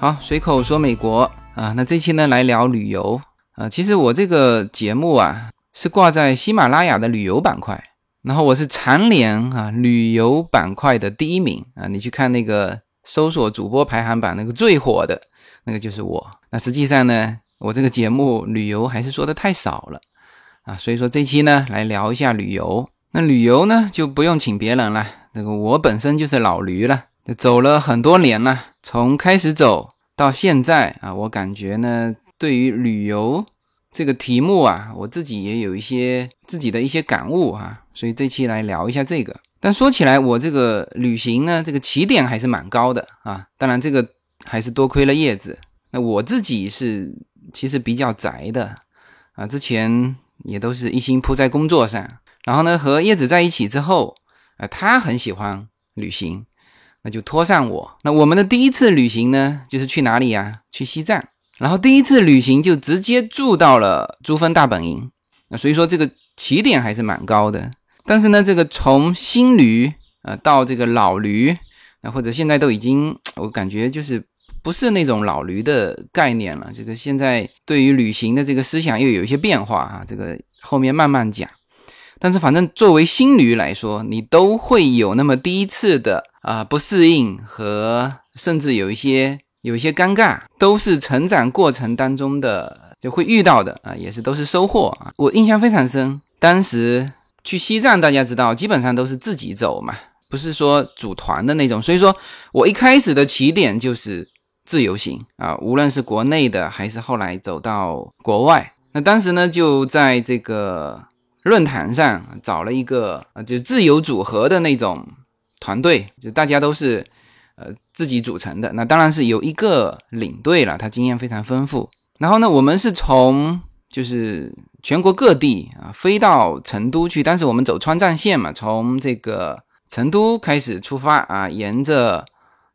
好，随口说美国啊，那这期呢来聊旅游啊。其实我这个节目啊是挂在喜马拉雅的旅游板块，然后我是蝉联啊旅游板块的第一名啊。你去看那个搜索主播排行榜，那个最火的那个就是我。那实际上呢，我这个节目旅游还是说的太少了啊，所以说这期呢来聊一下旅游。那旅游呢就不用请别人了，那个我本身就是老驴了。走了很多年了，从开始走到现在啊，我感觉呢，对于旅游这个题目啊，我自己也有一些自己的一些感悟啊，所以这期来聊一下这个。但说起来，我这个旅行呢，这个起点还是蛮高的啊。当然，这个还是多亏了叶子。那我自己是其实比较宅的啊，之前也都是一心扑在工作上。然后呢，和叶子在一起之后，啊，他很喜欢旅行。那就拖上我。那我们的第一次旅行呢，就是去哪里呀？去西藏。然后第一次旅行就直接住到了珠峰大本营。那所以说这个起点还是蛮高的。但是呢，这个从新驴啊到这个老驴，啊或者现在都已经，我感觉就是不是那种老驴的概念了。这个现在对于旅行的这个思想又有一些变化啊。这个后面慢慢讲。但是反正作为新驴来说，你都会有那么第一次的。啊，不适应和甚至有一些有一些尴尬，都是成长过程当中的就会遇到的啊，也是都是收获啊。我印象非常深，当时去西藏，大家知道，基本上都是自己走嘛，不是说组团的那种。所以说我一开始的起点就是自由行啊，无论是国内的还是后来走到国外。那当时呢，就在这个论坛上找了一个啊，就自由组合的那种。团队就大家都是，呃，自己组成的。那当然是有一个领队了，他经验非常丰富。然后呢，我们是从就是全国各地啊飞到成都去，但是我们走川藏线嘛，从这个成都开始出发啊，沿着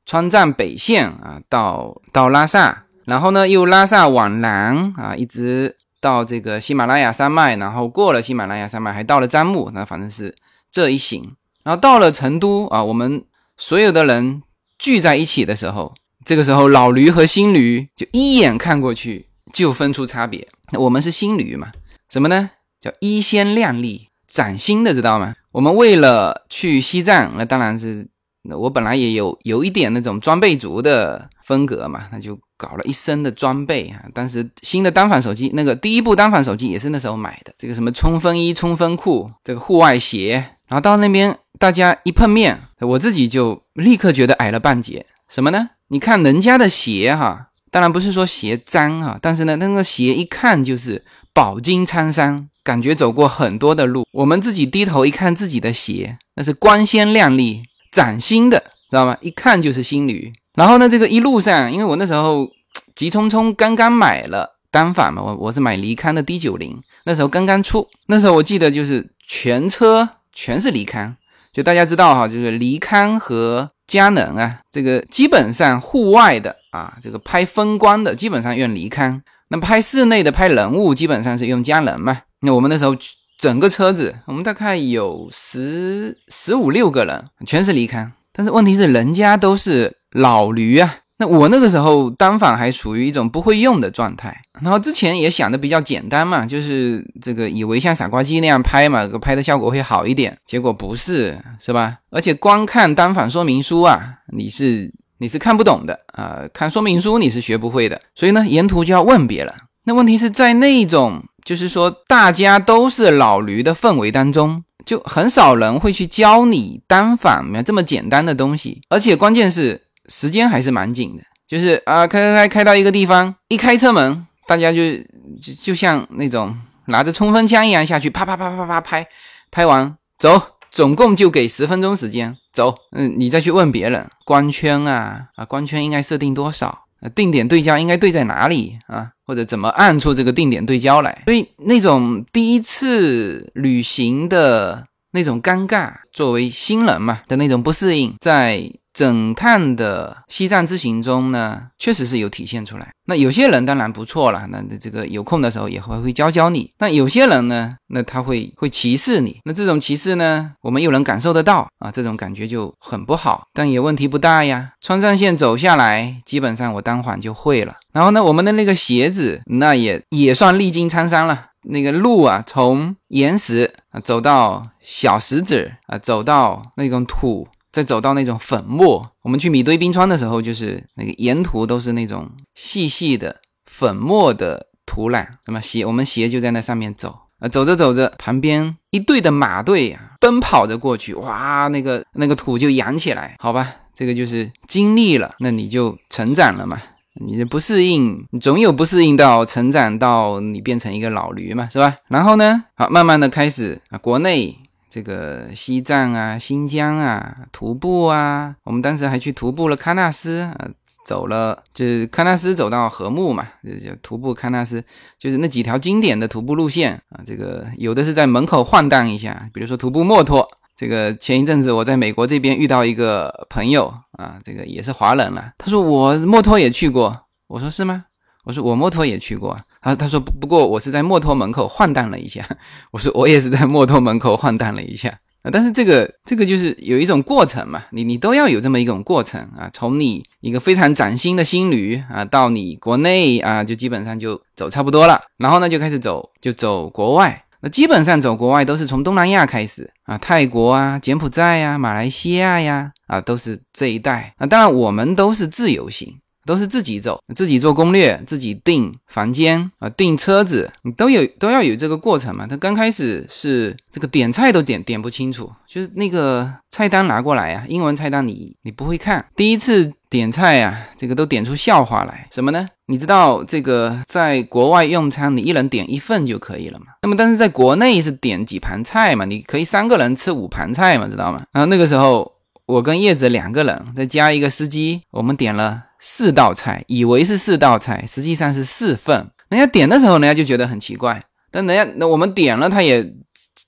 川藏北线啊到到拉萨，然后呢又拉萨往南啊，一直到这个喜马拉雅山脉，然后过了喜马拉雅山脉，还到了樟木。那反正是这一行。然后到了成都啊，我们所有的人聚在一起的时候，这个时候老驴和新驴就一眼看过去就分出差别。我们是新驴嘛？什么呢？叫一鲜亮丽、崭新的，知道吗？我们为了去西藏，那当然是我本来也有有一点那种装备族的风格嘛，那就搞了一身的装备啊。当时新的单反手机，那个第一部单反手机也是那时候买的，这个什么冲锋衣、冲锋裤，这个户外鞋，然后到那边。大家一碰面，我自己就立刻觉得矮了半截。什么呢？你看人家的鞋哈，当然不是说鞋脏哈，但是呢，那个鞋一看就是饱经沧桑，感觉走过很多的路。我们自己低头一看自己的鞋，那是光鲜亮丽、崭新的，知道吗？一看就是新驴。然后呢，这个一路上，因为我那时候 急匆匆刚刚买了单反嘛，我我是买尼康的 D 九零，那时候刚刚出，那时候我记得就是全车全是尼康。就大家知道哈，就是尼康和佳能啊，这个基本上户外的啊，这个拍风光的基本上用尼康，那拍室内的拍人物基本上是用佳能嘛。那我们那时候整个车子，我们大概有十十五六个人，全是尼康，但是问题是人家都是老驴啊。那我那个时候单反还处于一种不会用的状态，然后之前也想的比较简单嘛，就是这个以为像傻瓜机那样拍嘛，拍的效果会好一点，结果不是，是吧？而且光看单反说明书啊，你是你是看不懂的啊，看说明书你是学不会的，所以呢，沿途就要问别人。那问题是在那种就是说大家都是老驴的氛围当中，就很少人会去教你单反这么简单的东西，而且关键是。时间还是蛮紧的，就是啊，开开开开到一个地方，一开车门，大家就就就像那种拿着冲锋枪一样下去，啪啪啪啪啪拍，拍完走，总共就给十分钟时间走。嗯，你再去问别人，光圈啊啊，光圈应该设定多少？定点对焦应该对在哪里啊？或者怎么按出这个定点对焦来？所以那种第一次旅行的那种尴尬，作为新人嘛的那种不适应，在。整趟的西藏之行中呢，确实是有体现出来。那有些人当然不错了，那这个有空的时候也会会教教你。那有些人呢，那他会会歧视你。那这种歧视呢，我们又能感受得到啊，这种感觉就很不好，但也问题不大呀。川藏线走下来，基本上我当晚就会了。然后呢，我们的那个鞋子，那也也算历经沧桑了。那个路啊，从岩石啊走到小石子啊，走到那种土，再走到那种粉末。我们去米堆冰川的时候，就是那个沿途都是那种细细的粉末的土壤，那么鞋我们鞋就在那上面走啊，走着走着，旁边一队的马队啊奔跑着过去，哇，那个那个土就扬起来，好吧，这个就是经历了，那你就成长了嘛。你这不适应，总有不适应到成长到你变成一个老驴嘛，是吧？然后呢，好，慢慢的开始啊，国内这个西藏啊、新疆啊徒步啊，我们当时还去徒步了喀纳斯啊，走了就是喀纳斯走到禾木嘛，就就徒步喀纳斯，就是那几条经典的徒步路线啊，这个有的是在门口晃荡一下，比如说徒步墨脱。这个前一阵子我在美国这边遇到一个朋友啊，这个也是华人了。他说我墨脱也去过，我说是吗？我说我墨脱也去过。他他说不过我是在墨脱门口晃荡了一下。我说我也是在墨脱门口晃荡了一下啊。但是这个这个就是有一种过程嘛，你你都要有这么一种过程啊。从你一个非常崭新的新旅啊，到你国内啊，就基本上就走差不多了，然后呢就开始走就走国外。那基本上走国外都是从东南亚开始啊，泰国啊、柬埔寨呀、马来西亚呀，啊都是这一带。啊当然我们都是自由行，都是自己走，自己做攻略，自己订房间啊，订车子，你都有都要有这个过程嘛。他刚开始是这个点菜都点点不清楚，就是那个菜单拿过来呀，英文菜单你你不会看，第一次。点菜呀，这个都点出笑话来，什么呢？你知道这个在国外用餐，你一人点一份就可以了嘛？那么但是在国内是点几盘菜嘛？你可以三个人吃五盘菜嘛？知道吗？然后那个时候我跟叶子两个人，再加一个司机，我们点了四道菜，以为是四道菜，实际上是四份。人家点的时候，人家就觉得很奇怪，但人家那我们点了，他也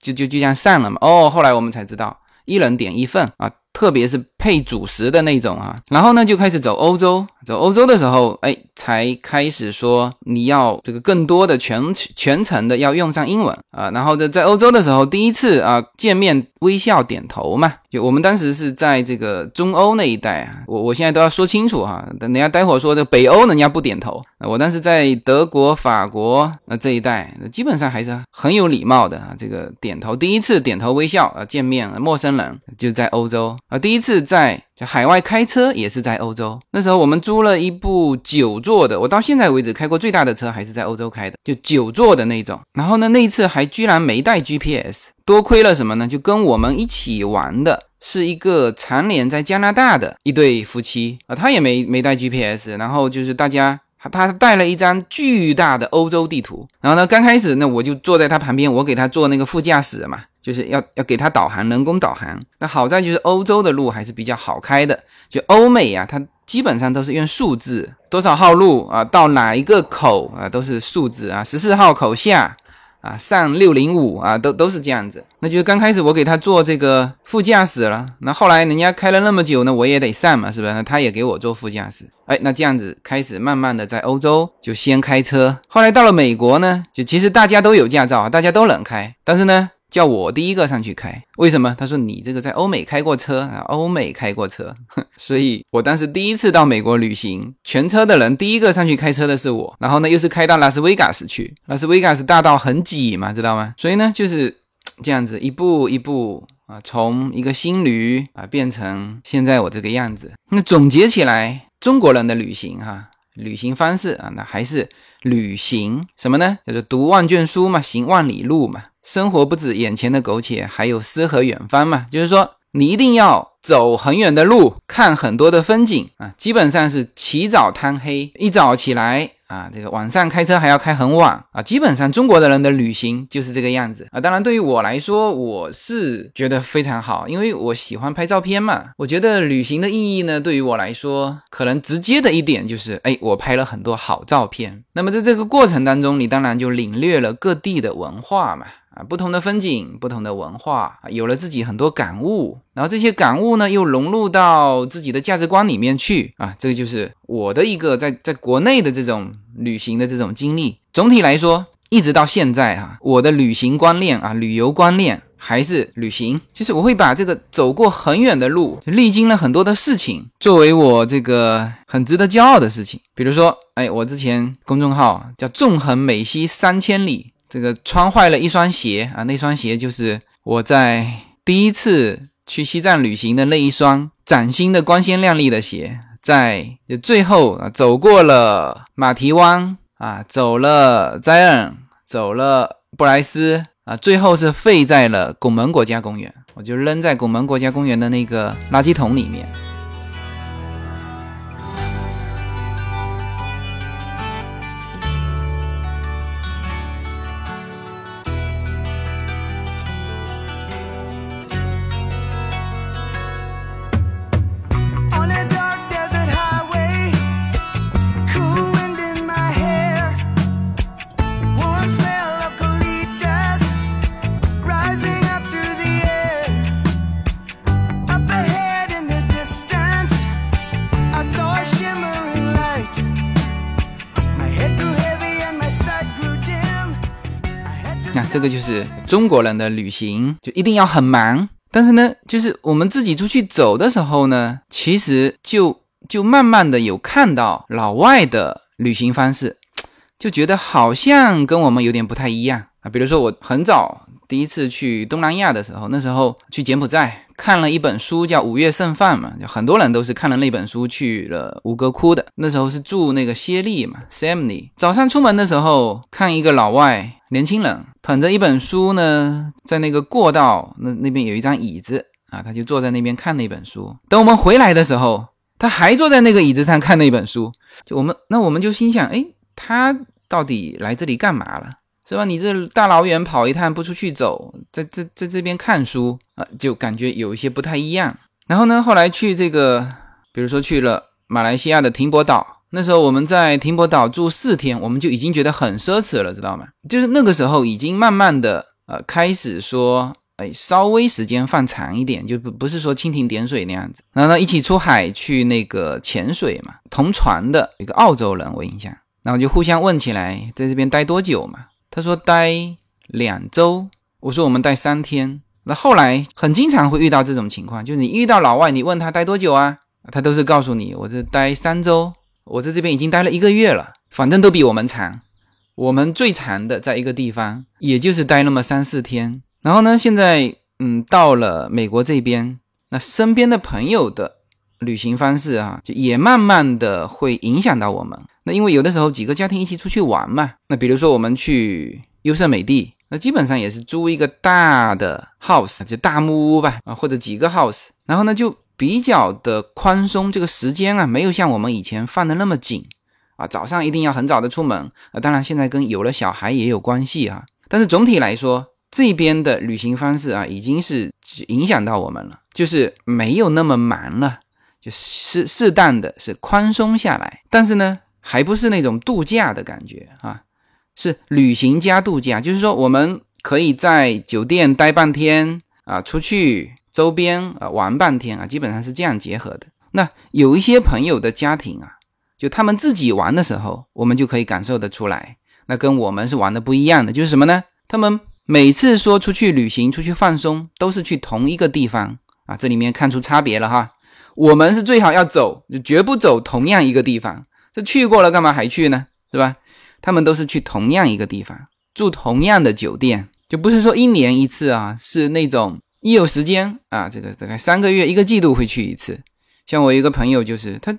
就就就这样散了嘛。哦，后来我们才知道，一人点一份啊。特别是配主食的那种啊，然后呢就开始走欧洲，走欧洲的时候，哎，才开始说你要这个更多的全全程的要用上英文。啊，然后在在欧洲的时候，第一次啊见面微笑点头嘛，就我们当时是在这个中欧那一带啊，我我现在都要说清楚哈，等人家待会儿说的北欧人家不点头，我当时在德国、法国那这一带，基本上还是很有礼貌的啊，这个点头，第一次点头微笑啊，见面陌生人就在欧洲。啊，第一次在就海外开车也是在欧洲。那时候我们租了一部九座的，我到现在为止开过最大的车还是在欧洲开的，就九座的那种。然后呢，那一次还居然没带 GPS，多亏了什么呢？就跟我们一起玩的是一个常年在加拿大的一对夫妻啊，他也没没带 GPS。然后就是大家他带了一张巨大的欧洲地图。然后呢，刚开始那我就坐在他旁边，我给他做那个副驾驶嘛。就是要要给它导航，人工导航。那好在就是欧洲的路还是比较好开的，就欧美啊，它基本上都是用数字，多少号路啊，到哪一个口啊，都是数字啊，十四号口下。啊，上六零五啊，都都是这样子。那就是刚开始我给他做这个副驾驶了，那后来人家开了那么久呢，我也得上嘛，是不是？那他也给我做副驾驶。哎，那这样子开始慢慢的在欧洲就先开车，后来到了美国呢，就其实大家都有驾照，大家都能开，但是呢。叫我第一个上去开，为什么？他说你这个在欧美开过车啊，欧美开过车，所以我当时第一次到美国旅行，全车的人第一个上去开车的是我，然后呢又是开到拉斯维加斯去，拉斯维加斯大道很挤嘛，知道吗？所以呢就是这样子一步一步啊，从一个新驴啊变成现在我这个样子。那总结起来，中国人的旅行哈，旅行方式啊，那还是旅行什么呢？叫做读万卷书嘛，行万里路嘛。生活不止眼前的苟且，还有诗和远方嘛。就是说，你一定要走很远的路，看很多的风景啊。基本上是起早贪黑，一早起来。啊，这个晚上开车还要开很晚啊，基本上中国的人的旅行就是这个样子啊。当然，对于我来说，我是觉得非常好，因为我喜欢拍照片嘛。我觉得旅行的意义呢，对于我来说，可能直接的一点就是，哎，我拍了很多好照片。那么在这个过程当中，你当然就领略了各地的文化嘛。啊，不同的风景，不同的文化，有了自己很多感悟，然后这些感悟呢，又融入到自己的价值观里面去啊，这个就是我的一个在在国内的这种旅行的这种经历。总体来说，一直到现在哈，我的旅行观念啊，旅游观念。还是旅行，就是我会把这个走过很远的路，历经了很多的事情，作为我这个很值得骄傲的事情。比如说，哎，我之前公众号叫“纵横美西三千里”，这个穿坏了一双鞋啊，那双鞋就是我在第一次去西藏旅行的那一双崭新的、光鲜亮丽的鞋，在最后啊，走过了马蹄湾啊，走了斋恩，走了布莱斯。啊，最后是废在了拱门国家公园，我就扔在拱门国家公园的那个垃圾桶里面。这个就是中国人的旅行，就一定要很忙。但是呢，就是我们自己出去走的时候呢，其实就就慢慢的有看到老外的旅行方式，就觉得好像跟我们有点不太一样啊。比如说我很早第一次去东南亚的时候，那时候去柬埔寨。看了一本书叫《五岳剩饭》嘛，就很多人都是看了那本书去了吴哥窟的。那时候是住那个暹粒嘛 s a m n i 早上出门的时候，看一个老外年轻人捧着一本书呢，在那个过道那那边有一张椅子啊，他就坐在那边看那本书。等我们回来的时候，他还坐在那个椅子上看那本书。就我们那我们就心想，哎，他到底来这里干嘛了？是吧？你这大老远跑一趟不出去走，在在在这边看书啊，就感觉有一些不太一样。然后呢，后来去这个，比如说去了马来西亚的停泊岛，那时候我们在停泊岛住四天，我们就已经觉得很奢侈了，知道吗？就是那个时候已经慢慢的呃开始说，哎，稍微时间放长一点，就不不是说蜻蜓点水那样子。然后呢，一起出海去那个潜水嘛，同船的一个澳洲人，我印象，然后就互相问起来，在这边待多久嘛？他说待两周，我说我们待三天。那后来很经常会遇到这种情况，就是你遇到老外，你问他待多久啊，他都是告诉你我这待三周，我在这边已经待了一个月了，反正都比我们长。我们最长的在一个地方，也就是待那么三四天。然后呢，现在嗯到了美国这边，那身边的朋友的旅行方式啊，就也慢慢的会影响到我们。那因为有的时候几个家庭一起出去玩嘛，那比如说我们去优胜美地，那基本上也是租一个大的 house，就大木屋吧，啊或者几个 house，然后呢就比较的宽松，这个时间啊没有像我们以前放的那么紧。啊，早上一定要很早的出门啊，当然现在跟有了小孩也有关系啊，但是总体来说这边的旅行方式啊已经是影响到我们了，就是没有那么忙了，就适适当的是宽松下来，但是呢。还不是那种度假的感觉啊，是旅行加度假，就是说我们可以在酒店待半天啊，出去周边啊玩半天啊，基本上是这样结合的。那有一些朋友的家庭啊，就他们自己玩的时候，我们就可以感受得出来，那跟我们是玩的不一样的，就是什么呢？他们每次说出去旅行、出去放松，都是去同一个地方啊，这里面看出差别了哈。我们是最好要走，就绝不走同样一个地方。这去过了，干嘛还去呢？是吧？他们都是去同样一个地方，住同样的酒店，就不是说一年一次啊，是那种一有时间啊，这个大概三个月、一个季度会去一次。像我一个朋友，就是他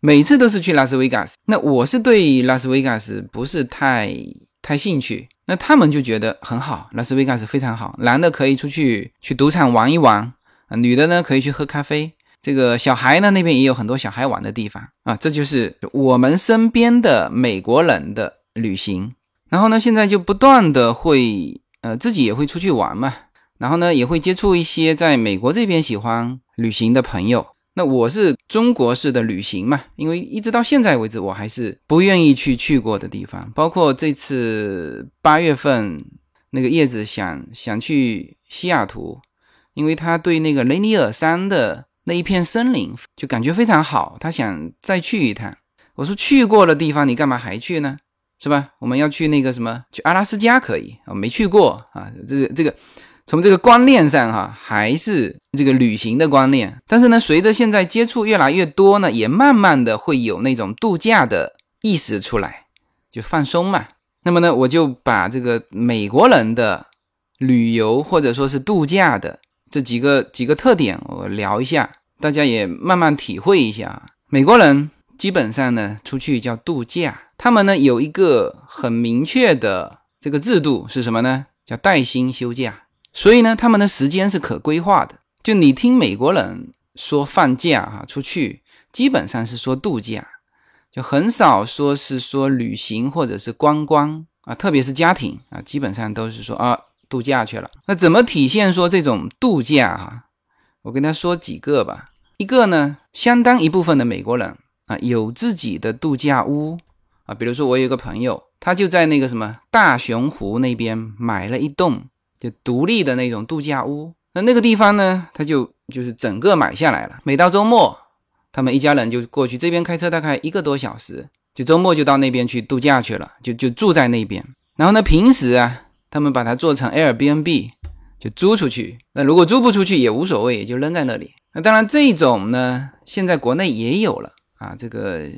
每次都是去拉斯维加斯。那我是对拉斯维加斯不是太太兴趣，那他们就觉得很好，拉斯维加斯非常好，男的可以出去去赌场玩一玩啊，女的呢可以去喝咖啡。这个小孩呢，那边也有很多小孩玩的地方啊，这就是我们身边的美国人的旅行。然后呢，现在就不断的会，呃，自己也会出去玩嘛。然后呢，也会接触一些在美国这边喜欢旅行的朋友。那我是中国式的旅行嘛，因为一直到现在为止，我还是不愿意去去过的地方，包括这次八月份那个叶子想想去西雅图，因为他对那个雷尼尔山的那一片森林就感觉非常好，他想再去一趟。我说去过的地方，你干嘛还去呢？是吧？我们要去那个什么，去阿拉斯加可以啊，没去过啊。这个这个，从这个观念上哈，还是这个旅行的观念。但是呢，随着现在接触越来越多呢，也慢慢的会有那种度假的意识出来，就放松嘛。那么呢，我就把这个美国人的旅游或者说是度假的这几个几个特点，我聊一下，大家也慢慢体会一下。美国人基本上呢，出去叫度假。他们呢有一个很明确的这个制度是什么呢？叫带薪休假。所以呢，他们的时间是可规划的。就你听美国人说放假啊，出去基本上是说度假，就很少说是说旅行或者是观光啊，特别是家庭啊，基本上都是说啊度假去了。那怎么体现说这种度假哈？我跟他说几个吧。一个呢，相当一部分的美国人啊有自己的度假屋。啊，比如说我有一个朋友，他就在那个什么大熊湖那边买了一栋就独立的那种度假屋。那那个地方呢，他就就是整个买下来了。每到周末，他们一家人就过去，这边开车大概一个多小时，就周末就到那边去度假去了，就就住在那边。然后呢，平时啊，他们把它做成 Airbnb，就租出去。那如果租不出去也无所谓，也就扔在那里。那当然这种呢，现在国内也有了。啊，这个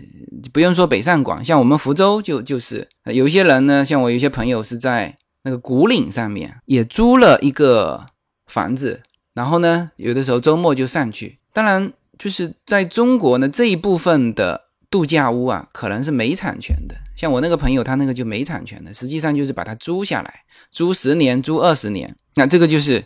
不用说北上广，像我们福州就就是有些人呢，像我有些朋友是在那个古岭上面也租了一个房子，然后呢，有的时候周末就上去。当然，就是在中国呢这一部分的度假屋啊，可能是没产权的。像我那个朋友，他那个就没产权的，实际上就是把它租下来，租十年、租二十年，那这个就是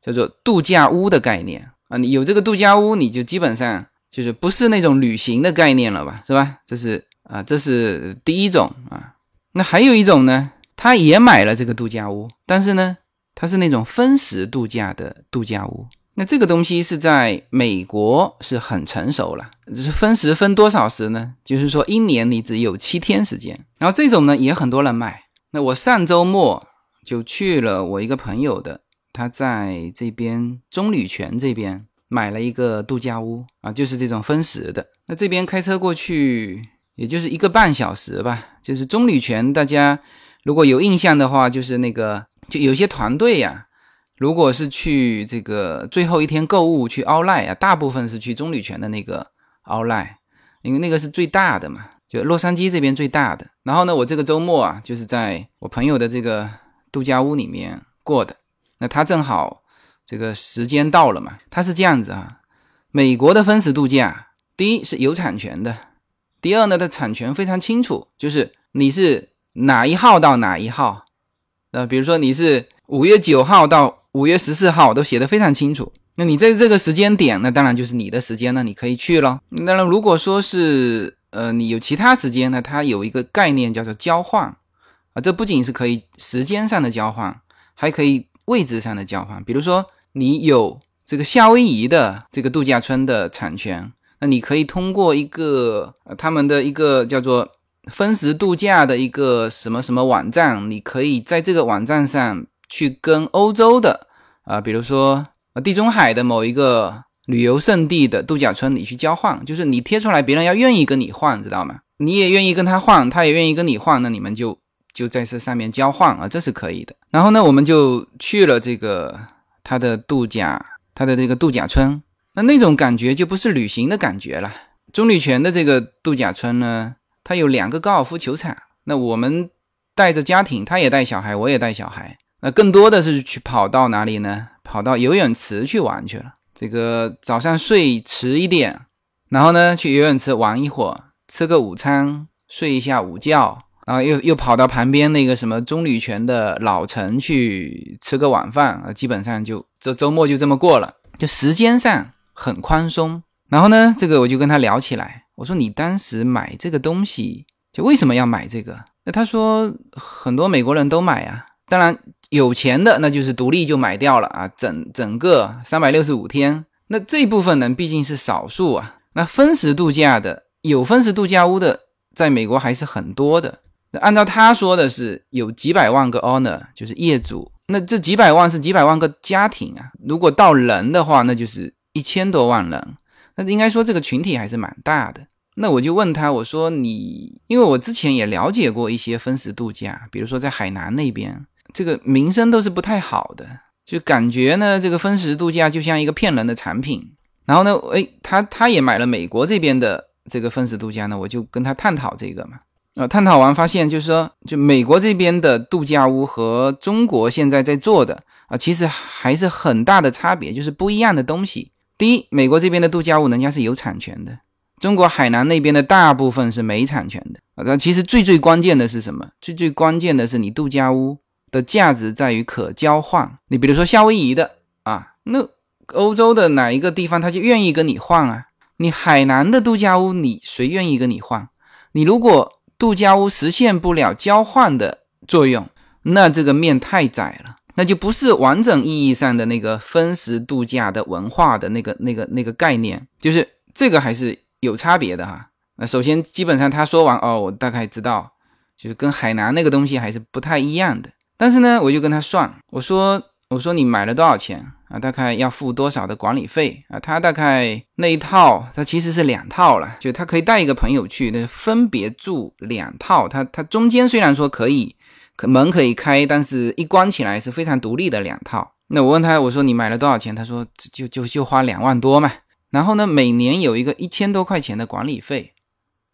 叫做度假屋的概念啊。你有这个度假屋，你就基本上。就是不是那种旅行的概念了吧，是吧？这是啊，这是第一种啊。那还有一种呢，他也买了这个度假屋，但是呢，他是那种分时度假的度假屋。那这个东西是在美国是很成熟了，是分时分多少时呢？就是说一年你只有七天时间。然后这种呢也很多人买。那我上周末就去了我一个朋友的，他在这边棕榈泉这边。买了一个度假屋啊，就是这种分时的。那这边开车过去，也就是一个半小时吧。就是棕榈泉，大家如果有印象的话，就是那个就有些团队呀，如果是去这个最后一天购物去奥莱啊，大部分是去棕榈泉的那个奥莱，因为那个是最大的嘛，就洛杉矶这边最大的。然后呢，我这个周末啊，就是在我朋友的这个度假屋里面过的。那他正好。这个时间到了嘛？它是这样子啊，美国的分时度假，第一是有产权的，第二呢，它产权非常清楚，就是你是哪一号到哪一号，呃，比如说你是五月九号到五月十四号，都写的非常清楚。那你在这个时间点，那当然就是你的时间了，你可以去了。当然，如果说是呃你有其他时间呢，它有一个概念叫做交换啊，这不仅是可以时间上的交换，还可以位置上的交换，比如说。你有这个夏威夷的这个度假村的产权，那你可以通过一个他们的一个叫做分时度假的一个什么什么网站，你可以在这个网站上去跟欧洲的啊，比如说地中海的某一个旅游胜地的度假村，你去交换，就是你贴出来，别人要愿意跟你换，知道吗？你也愿意跟他换，他也愿意跟你换，那你们就就在这上面交换啊，这是可以的。然后呢，我们就去了这个。他的度假，他的这个度假村，那那种感觉就不是旅行的感觉了。棕榈泉的这个度假村呢，它有两个高尔夫球场。那我们带着家庭，他也带小孩，我也带小孩。那更多的是去跑到哪里呢？跑到游泳池去玩去了。这个早上睡迟一点，然后呢去游泳池玩一会儿，吃个午餐，睡一下午觉。然后又又跑到旁边那个什么棕榈泉的老城去吃个晚饭啊，基本上就这周末就这么过了，就时间上很宽松。然后呢，这个我就跟他聊起来，我说你当时买这个东西，就为什么要买这个？那他说很多美国人都买啊，当然有钱的那就是独立就买掉了啊，整整个三百六十五天，那这部分人毕竟是少数啊。那分时度假的有分时度假屋的，在美国还是很多的。那按照他说的是有几百万个 owner，就是业主。那这几百万是几百万个家庭啊。如果到人的话，那就是一千多万人。那应该说这个群体还是蛮大的。那我就问他，我说你，因为我之前也了解过一些分时度假，比如说在海南那边，这个名声都是不太好的，就感觉呢，这个分时度假就像一个骗人的产品。然后呢，哎，他他也买了美国这边的这个分时度假呢，我就跟他探讨这个嘛。啊，探讨完发现，就是说，就美国这边的度假屋和中国现在在做的啊，其实还是很大的差别，就是不一样的东西。第一，美国这边的度假屋人家是有产权的，中国海南那边的大部分是没产权的啊。那其实最最关键的是什么？最最关键的是你度假屋的价值在于可交换。你比如说夏威夷的啊，那欧洲的哪一个地方他就愿意跟你换啊？你海南的度假屋，你谁愿意跟你换？你如果度假屋实现不了交换的作用，那这个面太窄了，那就不是完整意义上的那个分时度假的文化的那个、那个、那个概念，就是这个还是有差别的哈。那首先，基本上他说完哦，我大概知道，就是跟海南那个东西还是不太一样的。但是呢，我就跟他算，我说。我说你买了多少钱啊？大概要付多少的管理费啊？他大概那一套，他其实是两套了，就他可以带一个朋友去，那分别住两套。他他中间虽然说可以，可门可以开，但是一关起来是非常独立的两套。那我问他，我说你买了多少钱？他说就就就花两万多嘛。然后呢，每年有一个一千多块钱的管理费，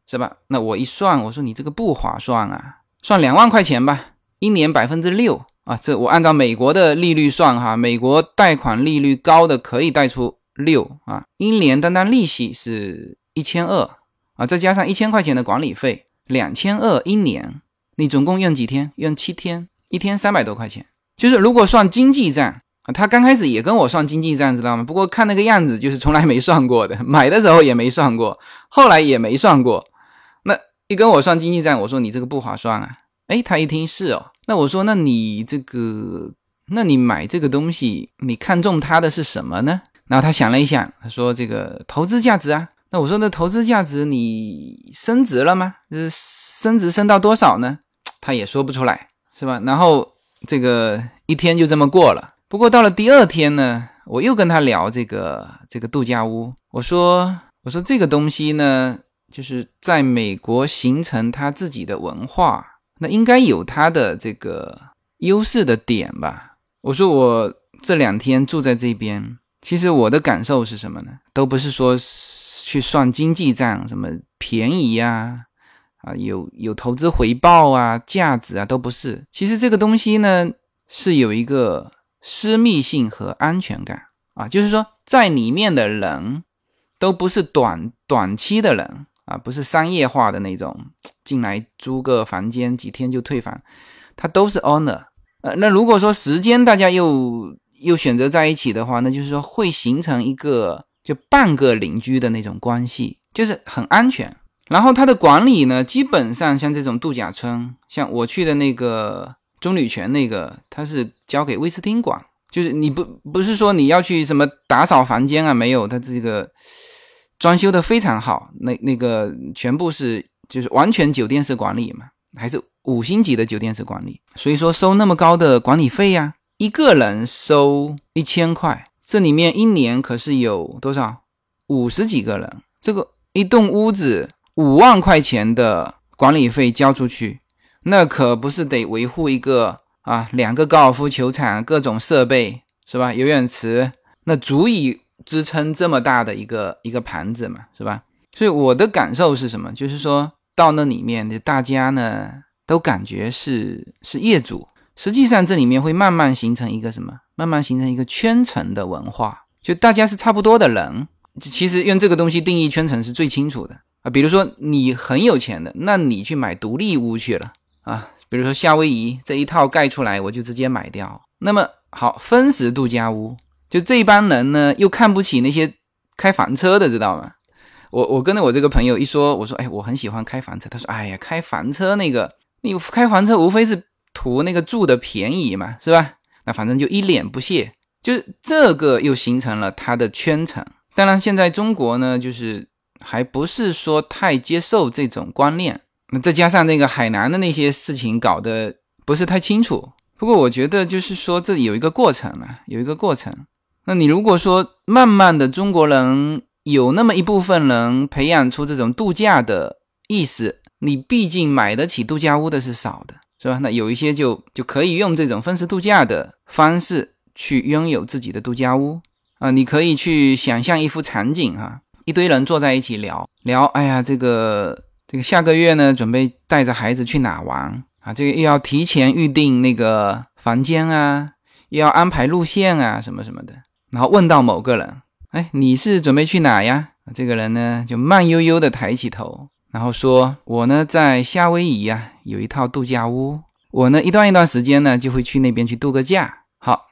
是吧？那我一算，我说你这个不划算啊，算两万块钱吧，一年百分之六。啊，这我按照美国的利率算哈，美国贷款利率高的可以贷出六啊，一年单单利息是一千二啊，再加上一千块钱的管理费，两千二一年，你总共用几天？用七天，一天三百多块钱。就是如果算经济账啊，他刚开始也跟我算经济账，知道吗？不过看那个样子，就是从来没算过的，买的时候也没算过，后来也没算过。那一跟我算经济账，我说你这个不划算啊。哎，他一听是哦。那我说，那你这个，那你买这个东西，你看中它的是什么呢？然后他想了一想，他说：“这个投资价值啊。”那我说：“那投资价值你升值了吗？就是升值升到多少呢？”他也说不出来，是吧？然后这个一天就这么过了。不过到了第二天呢，我又跟他聊这个这个度假屋。我说：“我说这个东西呢，就是在美国形成他自己的文化。”那应该有它的这个优势的点吧？我说我这两天住在这边，其实我的感受是什么呢？都不是说去算经济账，什么便宜呀，啊有有投资回报啊，价值啊，都不是。其实这个东西呢，是有一个私密性和安全感啊，就是说在里面的人都不是短短期的人。啊，不是商业化的那种，进来租个房间几天就退房，它都是 owner。呃，那如果说时间大家又又选择在一起的话，那就是说会形成一个就半个邻居的那种关系，就是很安全。然后它的管理呢，基本上像这种度假村，像我去的那个棕榈泉那个，它是交给威斯汀管，就是你不不是说你要去什么打扫房间啊，没有，它这个。装修的非常好，那那个全部是就是完全酒店式管理嘛，还是五星级的酒店式管理，所以说收那么高的管理费呀，一个人收一千块，这里面一年可是有多少？五十几个人，这个一栋屋子五万块钱的管理费交出去，那可不是得维护一个啊两个高尔夫球场各种设备是吧？游泳池那足以。支撑这么大的一个一个盘子嘛，是吧？所以我的感受是什么？就是说到那里面的大家呢，都感觉是是业主。实际上这里面会慢慢形成一个什么？慢慢形成一个圈层的文化，就大家是差不多的人。其实用这个东西定义圈层是最清楚的啊。比如说你很有钱的，那你去买独立屋去了啊。比如说夏威夷这一套盖出来，我就直接买掉。那么好，分时度假屋。就这帮人呢，又看不起那些开房车的，知道吗？我我跟着我这个朋友一说，我说，哎，我很喜欢开房车。他说，哎呀，开房车那个，你开房车无非是图那个住的便宜嘛，是吧？那反正就一脸不屑，就是这个又形成了他的圈层。当然，现在中国呢，就是还不是说太接受这种观念，那再加上那个海南的那些事情搞得不是太清楚。不过我觉得就是说这有一个过程啊，有一个过程。那你如果说慢慢的中国人有那么一部分人培养出这种度假的意识，你毕竟买得起度假屋的是少的，是吧？那有一些就就可以用这种分时度假的方式去拥有自己的度假屋啊。你可以去想象一幅场景哈，一堆人坐在一起聊聊，哎呀，这个这个下个月呢，准备带着孩子去哪玩啊？这个又要提前预定那个房间啊，又要安排路线啊，什么什么的。然后问到某个人，哎，你是准备去哪呀？这个人呢就慢悠悠的抬起头，然后说：“我呢在夏威夷呀有一套度假屋，我呢一段一段时间呢就会去那边去度个假。”好，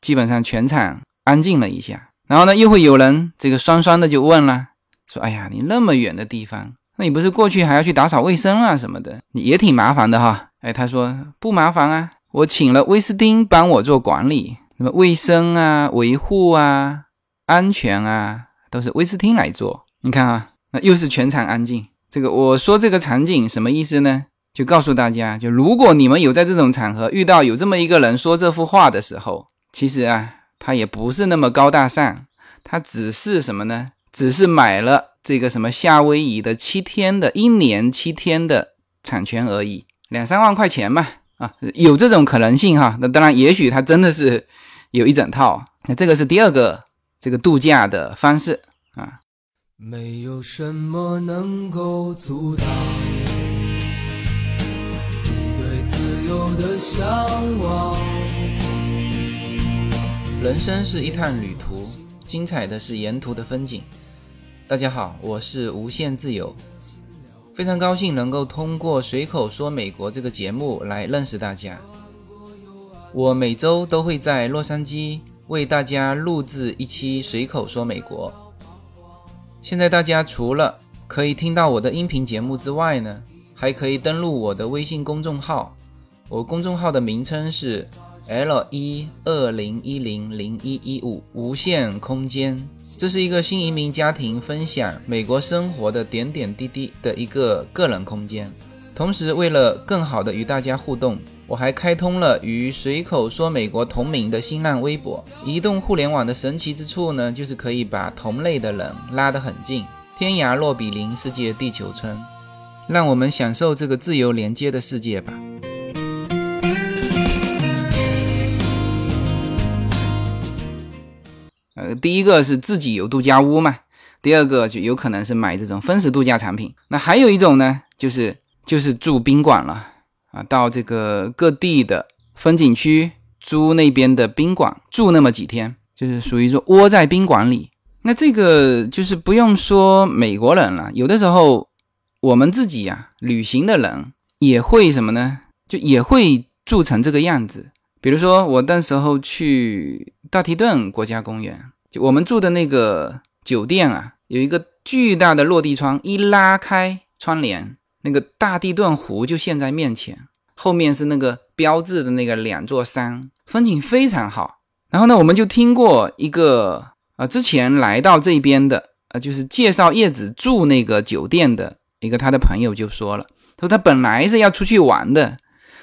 基本上全场安静了一下，然后呢又会有人这个酸酸的就问了，说：“哎呀，你那么远的地方，那你不是过去还要去打扫卫生啊什么的，你也挺麻烦的哈？”哎，他说：“不麻烦啊，我请了威斯汀帮我做管理。”什么卫生啊、维护啊、安全啊，都是威斯汀来做。你看啊，那又是全场安静。这个我说这个场景什么意思呢？就告诉大家，就如果你们有在这种场合遇到有这么一个人说这幅画的时候，其实啊，他也不是那么高大上，他只是什么呢？只是买了这个什么夏威夷的七天的一年七天的产权而已，两三万块钱嘛。啊，有这种可能性哈。那当然，也许他真的是有一整套。那这个是第二个这个度假的方式啊。没有什么能够阻挡你对自由的向往。人生是一趟旅途，精彩的是沿途的风景。大家好，我是无限自由。非常高兴能够通过随口说美国这个节目来认识大家。我每周都会在洛杉矶为大家录制一期随口说美国。现在大家除了可以听到我的音频节目之外呢，还可以登录我的微信公众号。我公众号的名称是 L 一二零一零零一一五无限空间。这是一个新移民家庭分享美国生活的点点滴滴的一个个人空间。同时，为了更好的与大家互动，我还开通了与“随口说美国”同名的新浪微博。移动互联网的神奇之处呢，就是可以把同类的人拉得很近，天涯若比邻，世界地球村。让我们享受这个自由连接的世界吧。呃，第一个是自己有度假屋嘛，第二个就有可能是买这种分时度假产品。那还有一种呢，就是就是住宾馆了啊，到这个各地的风景区租那边的宾馆住那么几天，就是属于说窝在宾馆里。那这个就是不用说美国人了，有的时候我们自己呀，旅行的人也会什么呢？就也会住成这个样子。比如说，我那时候去大提顿国家公园，就我们住的那个酒店啊，有一个巨大的落地窗，一拉开窗帘，那个大地顿湖就现在面前，后面是那个标志的那个两座山，风景非常好。然后呢，我们就听过一个啊，之前来到这边的呃，就是介绍叶子住那个酒店的一个他的朋友就说了，他说他本来是要出去玩的，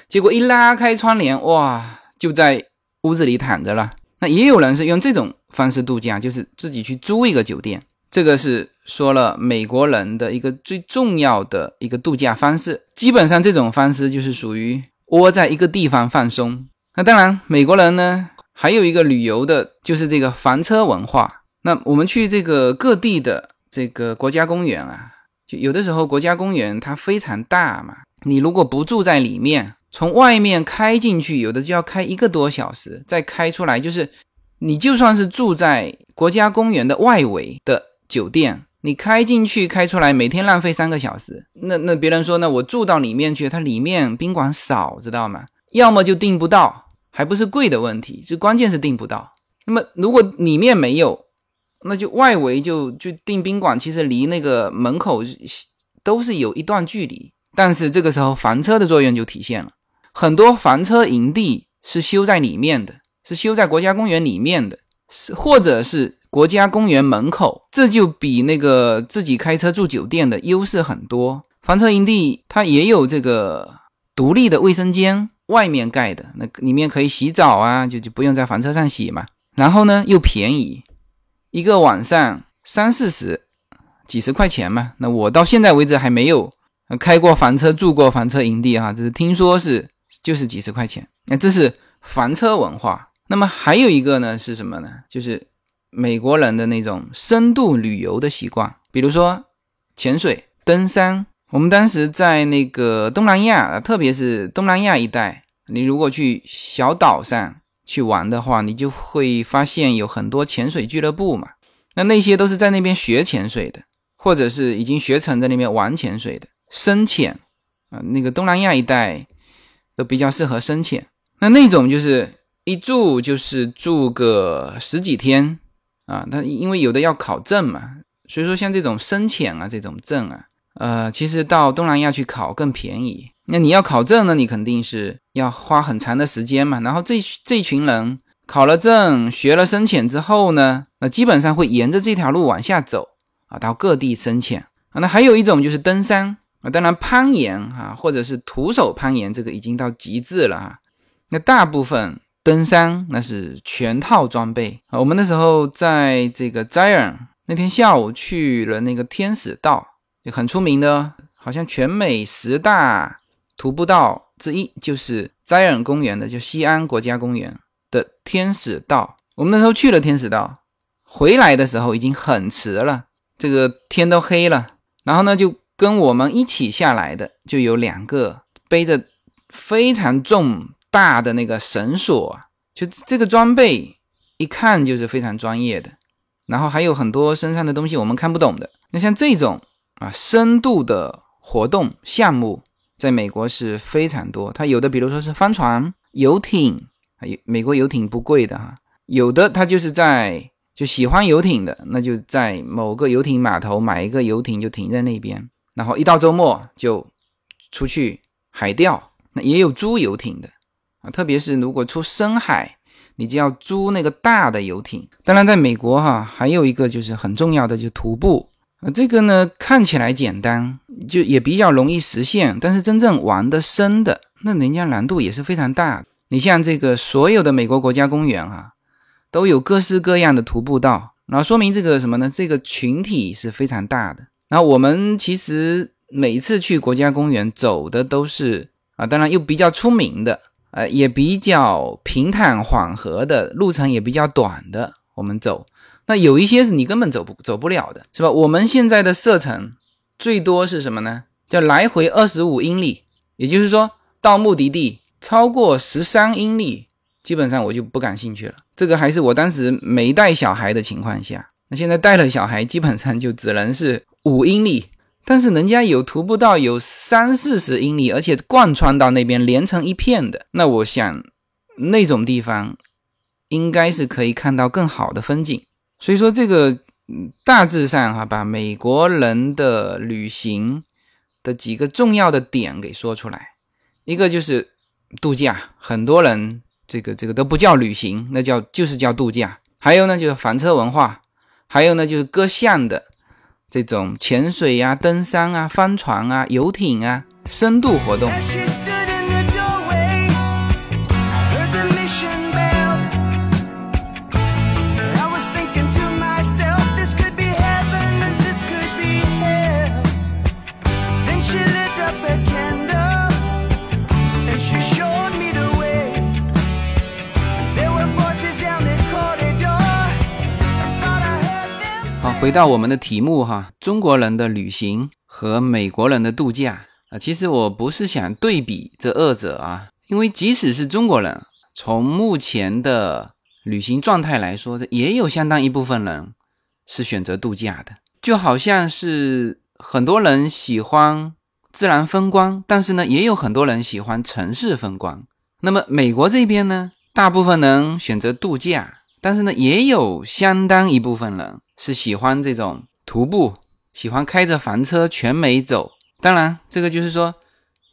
结果一拉开窗帘，哇！就在屋子里躺着了。那也有人是用这种方式度假，就是自己去租一个酒店。这个是说了美国人的一个最重要的一个度假方式。基本上这种方式就是属于窝在一个地方放松。那当然，美国人呢还有一个旅游的，就是这个房车文化。那我们去这个各地的这个国家公园啊，就有的时候国家公园它非常大嘛，你如果不住在里面。从外面开进去，有的就要开一个多小时，再开出来。就是你就算是住在国家公园的外围的酒店，你开进去开出来，每天浪费三个小时。那那别人说呢？我住到里面去，它里面宾馆少，知道吗？要么就订不到，还不是贵的问题，就关键是订不到。那么如果里面没有，那就外围就就订宾馆，其实离那个门口都是有一段距离。但是这个时候房车的作用就体现了。很多房车营地是修在里面的，是修在国家公园里面的，是或者是国家公园门口，这就比那个自己开车住酒店的优势很多。房车营地它也有这个独立的卫生间，外面盖的，那里面可以洗澡啊，就就不用在房车上洗嘛。然后呢，又便宜，一个晚上三四十，几十块钱嘛。那我到现在为止还没有开过房车，住过房车营地哈，只是听说是就是几十块钱。那这是房车文化。那么还有一个呢是什么呢？就是美国人的那种深度旅游的习惯，比如说潜水、登山。我们当时在那个东南亚，特别是东南亚一带，你如果去小岛上去玩的话，你就会发现有很多潜水俱乐部嘛。那那些都是在那边学潜水的，或者是已经学成在那边玩潜水的深潜啊。那个东南亚一带都比较适合深潜。那那种就是一住就是住个十几天啊。那因为有的要考证嘛，所以说像这种深潜啊这种证啊。呃，其实到东南亚去考更便宜。那你要考证呢，你肯定是要花很长的时间嘛。然后这这群人考了证，学了深潜之后呢，那基本上会沿着这条路往下走啊，到各地深潜啊。那还有一种就是登山啊，当然攀岩啊，或者是徒手攀岩，这个已经到极致了啊。那大部分登山那是全套装备啊。我们那时候在这个 Zion 那天下午去了那个天使道。就很出名的，好像全美十大徒步道之一，就是斋尔公园的，就西安国家公园的天使道。我们那时候去了天使道，回来的时候已经很迟了，这个天都黑了。然后呢，就跟我们一起下来的就有两个背着非常重大的那个绳索，就这个装备一看就是非常专业的。然后还有很多身上的东西我们看不懂的。那像这种。啊，深度的活动项目在美国是非常多。它有的，比如说是帆船、游艇，有美国游艇不贵的哈。有的他就是在就喜欢游艇的，那就在某个游艇码头买一个游艇就停在那边，然后一到周末就出去海钓。那也有租游艇的啊，特别是如果出深海，你就要租那个大的游艇。当然，在美国哈，还有一个就是很重要的，就徒步。啊这个呢看起来简单，就也比较容易实现，但是真正玩的深的，那人家难度也是非常大。你像这个所有的美国国家公园啊，都有各式各样的徒步道，然后说明这个什么呢？这个群体是非常大的。然后我们其实每次去国家公园走的都是啊，当然又比较出名的，呃，也比较平坦缓和的路程也比较短的，我们走。那有一些是你根本走不走不了的，是吧？我们现在的射程最多是什么呢？叫来回二十五英里，也就是说到目的地超过十三英里，基本上我就不感兴趣了。这个还是我当时没带小孩的情况下，那现在带了小孩，基本上就只能是五英里。但是人家有徒步道有三四十英里，而且贯穿到那边连成一片的，那我想那种地方应该是可以看到更好的风景。所以说这个大致上哈，把美国人的旅行的几个重要的点给说出来。一个就是度假，很多人这个这个都不叫旅行，那叫就是叫度假。还有呢就是房车文化，还有呢就是各项的这种潜水呀、登山啊、帆船啊、游艇啊、深度活动。回到我们的题目哈，中国人的旅行和美国人的度假啊，其实我不是想对比这二者啊，因为即使是中国人，从目前的旅行状态来说，也有相当一部分人是选择度假的，就好像是很多人喜欢自然风光，但是呢，也有很多人喜欢城市风光。那么美国这边呢，大部分人选择度假，但是呢，也有相当一部分人。是喜欢这种徒步，喜欢开着房车全美走。当然，这个就是说，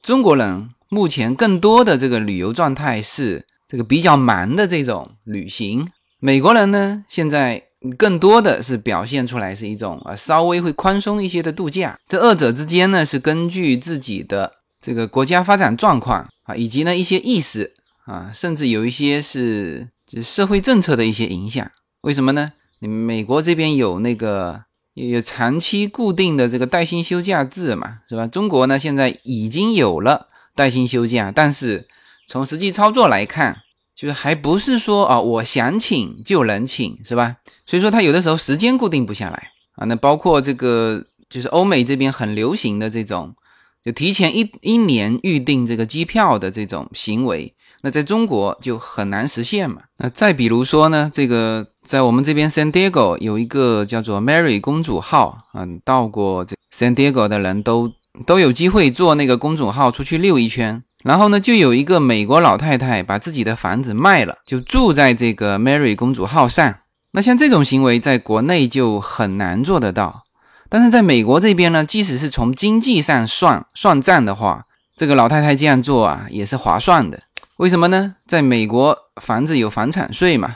中国人目前更多的这个旅游状态是这个比较忙的这种旅行。美国人呢，现在更多的是表现出来是一种啊稍微会宽松一些的度假。这二者之间呢，是根据自己的这个国家发展状况啊，以及呢一些意识啊，甚至有一些是就社会政策的一些影响。为什么呢？美国这边有那个有长期固定的这个带薪休假制嘛，是吧？中国呢现在已经有了带薪休假，但是从实际操作来看。就是还不是说啊，我想请就能请，是吧？所以说他有的时候时间固定不下来啊。那包括这个，就是欧美这边很流行的这种，就提前一一年预定这个机票的这种行为，那在中国就很难实现嘛。那再比如说呢，这个在我们这边 San Diego 有一个叫做 Mary 公主号啊，到过这 San Diego 的人都都有机会坐那个公主号出去溜一圈。然后呢，就有一个美国老太太把自己的房子卖了，就住在这个 Mary 公主号上。那像这种行为，在国内就很难做得到。但是在美国这边呢，即使是从经济上算算账的话，这个老太太这样做啊，也是划算的。为什么呢？在美国，房子有房产税嘛，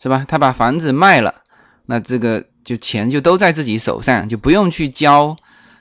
是吧？他把房子卖了，那这个就钱就都在自己手上，就不用去交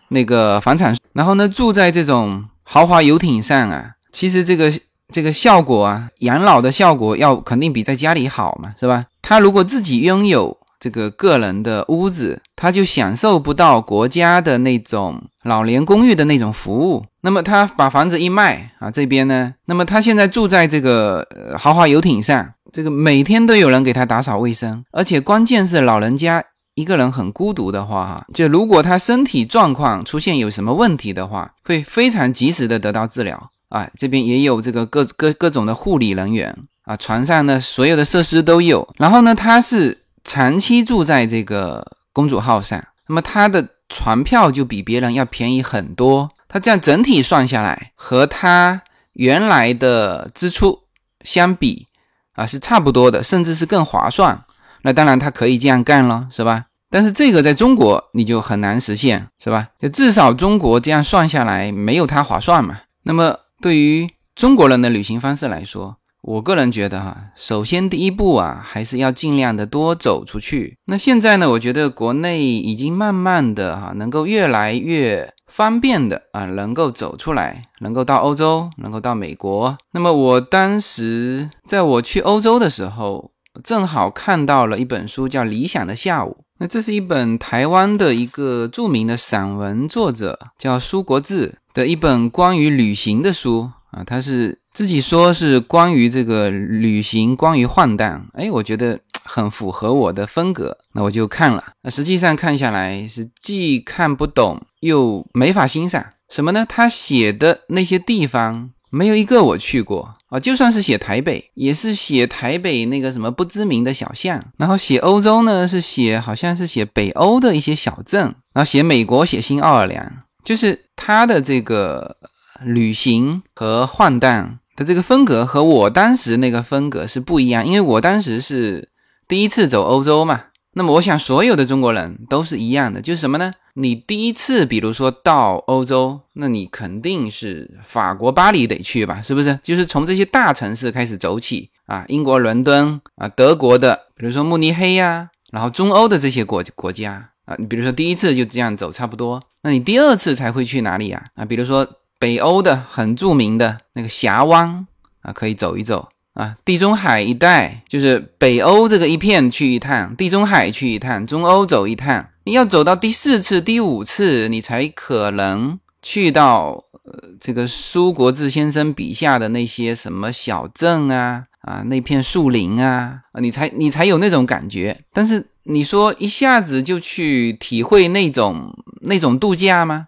那个房产税。然后呢，住在这种豪华游艇上啊。其实这个这个效果啊，养老的效果要肯定比在家里好嘛，是吧？他如果自己拥有这个个人的屋子，他就享受不到国家的那种老年公寓的那种服务。那么他把房子一卖啊，这边呢，那么他现在住在这个豪华游艇上，这个每天都有人给他打扫卫生，而且关键是老人家一个人很孤独的话，哈，就如果他身体状况出现有什么问题的话，会非常及时的得到治疗。啊，这边也有这个各各各种的护理人员啊，船上呢所有的设施都有。然后呢，他是长期住在这个公主号上，那么他的船票就比别人要便宜很多。他这样整体算下来，和他原来的支出相比啊，是差不多的，甚至是更划算。那当然他可以这样干了，是吧？但是这个在中国你就很难实现，是吧？就至少中国这样算下来没有他划算嘛。那么。对于中国人的旅行方式来说，我个人觉得哈，首先第一步啊，还是要尽量的多走出去。那现在呢，我觉得国内已经慢慢的哈，能够越来越方便的啊，能够走出来，能够到欧洲，能够到美国。那么我当时在我去欧洲的时候，正好看到了一本书，叫《理想的下午》。那这是一本台湾的一个著名的散文作者，叫苏国志。的一本关于旅行的书啊，他是自己说是关于这个旅行，关于换荡，哎，我觉得很符合我的风格，那我就看了。那实际上看下来是既看不懂又没法欣赏。什么呢？他写的那些地方没有一个我去过啊，就算是写台北，也是写台北那个什么不知名的小巷。然后写欧洲呢，是写好像是写北欧的一些小镇。然后写美国，写新奥尔良。就是他的这个旅行和换荡的这个风格和我当时那个风格是不一样，因为我当时是第一次走欧洲嘛。那么我想所有的中国人都是一样的，就是什么呢？你第一次，比如说到欧洲，那你肯定是法国巴黎得去吧，是不是？就是从这些大城市开始走起啊，英国伦敦啊，德国的，比如说慕尼黑呀，然后中欧的这些国国家。啊，你比如说第一次就这样走差不多，那你第二次才会去哪里呀？啊，比如说北欧的很著名的那个峡湾啊，可以走一走啊。地中海一带就是北欧这个一片去一趟，地中海去一趟，中欧走一趟。你要走到第四次、第五次，你才可能去到呃这个苏国志先生笔下的那些什么小镇啊啊那片树林啊，你才你才有那种感觉。但是。你说一下子就去体会那种那种度假吗？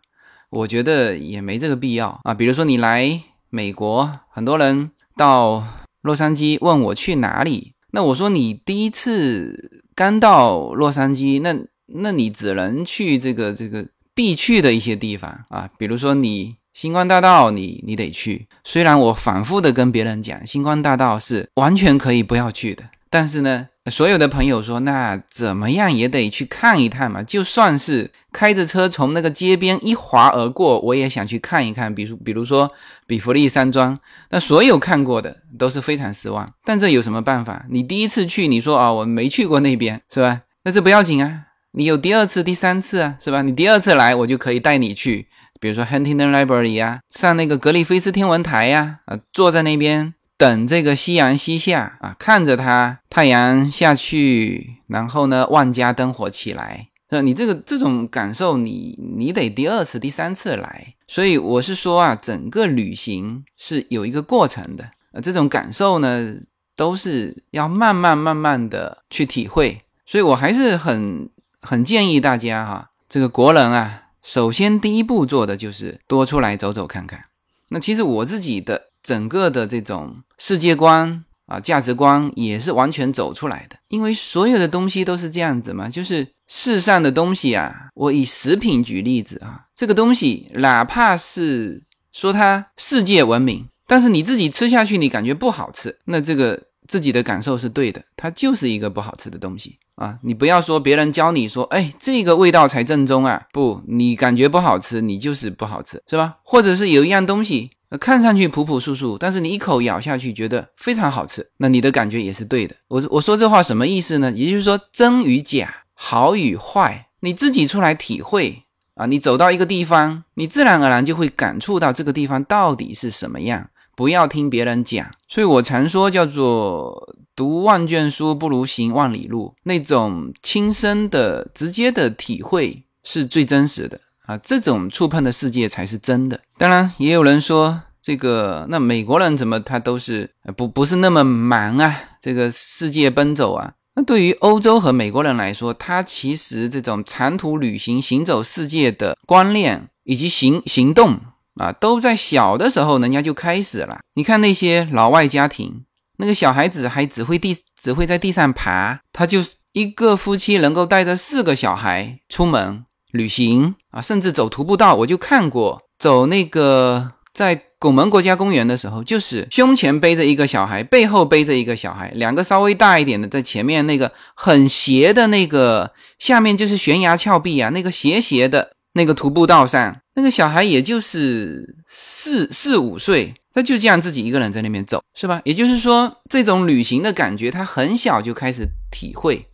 我觉得也没这个必要啊。比如说你来美国，很多人到洛杉矶问我去哪里，那我说你第一次刚到洛杉矶，那那你只能去这个这个必去的一些地方啊。比如说你星光大道，你你得去。虽然我反复的跟别人讲，星光大道是完全可以不要去的，但是呢。所有的朋友说，那怎么样也得去看一看嘛。就算是开着车从那个街边一划而过，我也想去看一看。比如，比如说比弗利山庄，那所有看过的都是非常失望。但这有什么办法？你第一次去，你说啊，我没去过那边，是吧？那这不要紧啊，你有第二次、第三次啊，是吧？你第二次来，我就可以带你去，比如说 Huntington Library 呀，上那个格里菲斯天文台呀，啊，坐在那边等这个夕阳西下啊，看着它太阳下去，然后呢，万家灯火起来。那你这个这种感受，你你得第二次、第三次来。所以我是说啊，整个旅行是有一个过程的。呃，这种感受呢，都是要慢慢慢慢的去体会。所以我还是很很建议大家哈，这个国人啊，首先第一步做的就是多出来走走看看。那其实我自己的整个的这种世界观。啊，价值观也是完全走出来的，因为所有的东西都是这样子嘛，就是世上的东西啊。我以食品举例子啊，这个东西哪怕是说它世界闻名，但是你自己吃下去你感觉不好吃，那这个自己的感受是对的，它就是一个不好吃的东西啊。你不要说别人教你说，哎，这个味道才正宗啊，不，你感觉不好吃，你就是不好吃，是吧？或者是有一样东西。看上去朴朴素素，但是你一口咬下去觉得非常好吃，那你的感觉也是对的。我我说这话什么意思呢？也就是说，真与假，好与坏，你自己出来体会啊。你走到一个地方，你自然而然就会感触到这个地方到底是什么样。不要听别人讲。所以我常说叫做读万卷书不如行万里路，那种亲身的、直接的体会是最真实的。啊，这种触碰的世界才是真的。当然，也有人说，这个那美国人怎么他都是不不是那么忙啊？这个世界奔走啊。那对于欧洲和美国人来说，他其实这种长途旅行、行走世界的观念以及行行动啊，都在小的时候人家就开始了。你看那些老外家庭，那个小孩子还只会地只会在地上爬，他就是一个夫妻能够带着四个小孩出门。旅行啊，甚至走徒步道，我就看过走那个在拱门国家公园的时候，就是胸前背着一个小孩，背后背着一个小孩，两个稍微大一点的在前面那个很斜的那个下面就是悬崖峭壁啊，那个斜斜的那个徒步道上，那个小孩也就是四四五岁，他就这样自己一个人在那边走，是吧？也就是说，这种旅行的感觉，他很小就开始体会。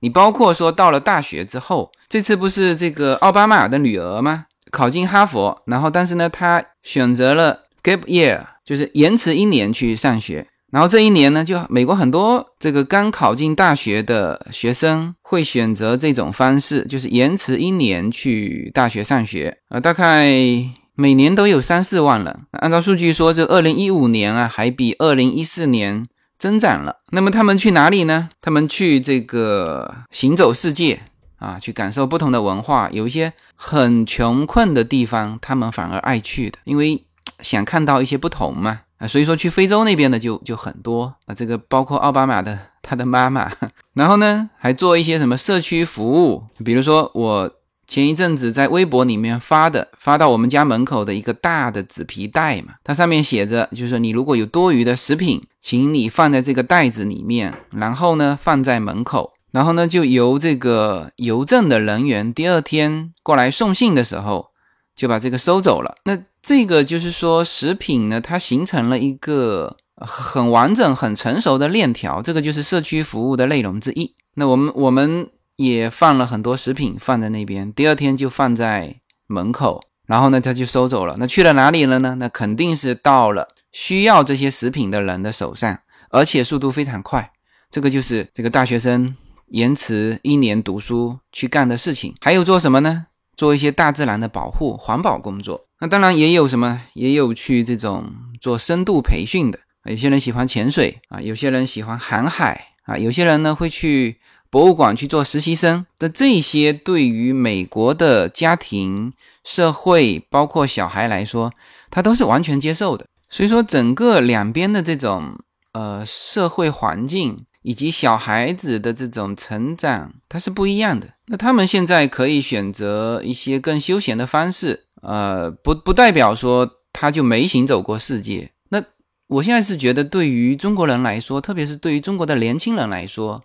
你包括说到了大学之后，这次不是这个奥巴马的女儿吗？考进哈佛，然后但是呢，她选择了 gap year，就是延迟一年去上学。然后这一年呢，就美国很多这个刚考进大学的学生会选择这种方式，就是延迟一年去大学上学。啊，大概每年都有三四万人。按照数据说，这二零一五年啊，还比二零一四年。增长了，那么他们去哪里呢？他们去这个行走世界啊，去感受不同的文化。有一些很穷困的地方，他们反而爱去的，因为想看到一些不同嘛啊。所以说去非洲那边的就就很多啊。这个包括奥巴马的他的妈妈，然后呢还做一些什么社区服务，比如说我。前一阵子在微博里面发的，发到我们家门口的一个大的纸皮袋嘛，它上面写着，就是你如果有多余的食品，请你放在这个袋子里面，然后呢放在门口，然后呢就由这个邮政的人员第二天过来送信的时候，就把这个收走了。那这个就是说食品呢，它形成了一个很完整、很成熟的链条，这个就是社区服务的内容之一。那我们我们。也放了很多食品放在那边，第二天就放在门口，然后呢他就收走了。那去了哪里了呢？那肯定是到了需要这些食品的人的手上，而且速度非常快。这个就是这个大学生延迟一年读书去干的事情。还有做什么呢？做一些大自然的保护、环保工作。那当然也有什么，也有去这种做深度培训的。有些人喜欢潜水啊，有些人喜欢航海啊，有些人呢会去。博物馆去做实习生的这些，对于美国的家庭、社会，包括小孩来说，他都是完全接受的。所以说，整个两边的这种呃社会环境以及小孩子的这种成长，它是不一样的。那他们现在可以选择一些更休闲的方式，呃，不不代表说他就没行走过世界。那我现在是觉得，对于中国人来说，特别是对于中国的年轻人来说，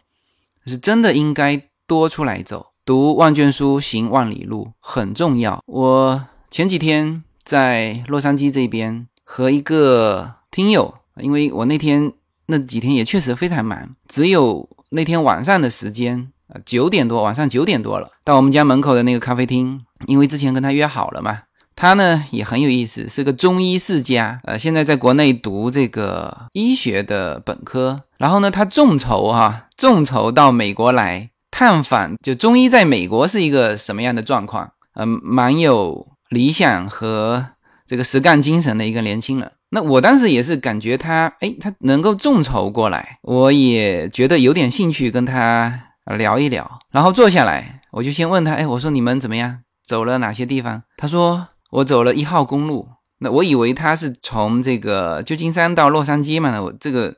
是真的应该多出来走，读万卷书，行万里路，很重要。我前几天在洛杉矶这边和一个听友，因为我那天那几天也确实非常忙，只有那天晚上的时间啊，九点多，晚上九点多了，到我们家门口的那个咖啡厅，因为之前跟他约好了嘛。他呢也很有意思，是个中医世家，呃，现在在国内读这个医学的本科。然后呢，他众筹哈，众筹到美国来探访，就中医在美国是一个什么样的状况？嗯，蛮有理想和这个实干精神的一个年轻人。那我当时也是感觉他，哎，他能够众筹过来，我也觉得有点兴趣跟他聊一聊。然后坐下来，我就先问他，哎，我说你们怎么样？走了哪些地方？他说。我走了一号公路，那我以为他是从这个旧金山到洛杉矶嘛，我这个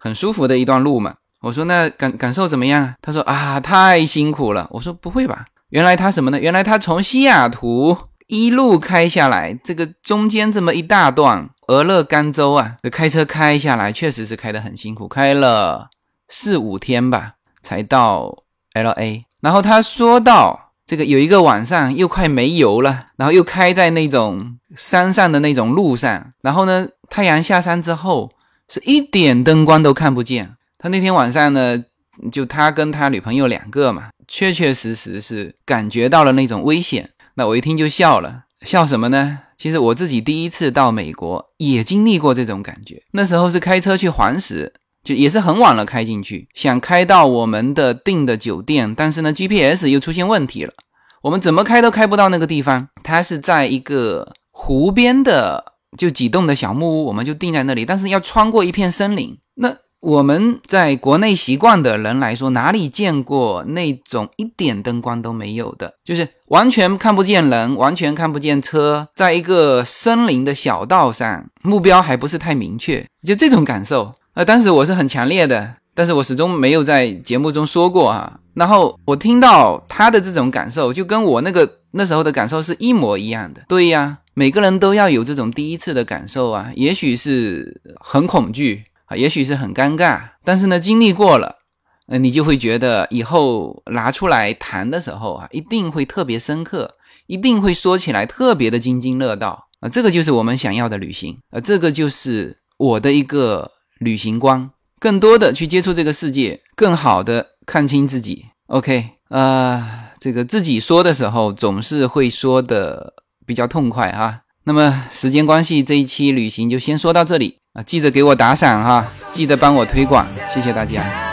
很舒服的一段路嘛。我说那感感受怎么样？他说啊，太辛苦了。我说不会吧？原来他什么呢？原来他从西雅图一路开下来，这个中间这么一大段俄勒冈州啊，这开车开下来确实是开得很辛苦，开了四五天吧才到 L A。然后他说到。这个有一个晚上又快没油了，然后又开在那种山上的那种路上，然后呢，太阳下山之后是一点灯光都看不见。他那天晚上呢，就他跟他女朋友两个嘛，确确实实是感觉到了那种危险。那我一听就笑了，笑什么呢？其实我自己第一次到美国也经历过这种感觉，那时候是开车去黄石。就也是很晚了开进去，想开到我们的订的酒店，但是呢 GPS 又出现问题了，我们怎么开都开不到那个地方。它是在一个湖边的，就几栋的小木屋，我们就定在那里，但是要穿过一片森林。那我们在国内习惯的人来说，哪里见过那种一点灯光都没有的，就是完全看不见人，完全看不见车，在一个森林的小道上，目标还不是太明确，就这种感受。呃，当时我是很强烈的，但是我始终没有在节目中说过哈。然后我听到他的这种感受，就跟我那个那时候的感受是一模一样的。对呀，每个人都要有这种第一次的感受啊，也许是很恐惧啊，也许是很尴尬，但是呢，经历过了，呃，你就会觉得以后拿出来谈的时候啊，一定会特别深刻，一定会说起来特别的津津乐道啊。这个就是我们想要的旅行啊，这个就是我的一个。旅行观，更多的去接触这个世界，更好的看清自己。OK，呃，这个自己说的时候总是会说的比较痛快哈。那么时间关系，这一期旅行就先说到这里啊，记得给我打赏哈，记得帮我推广，谢谢大家。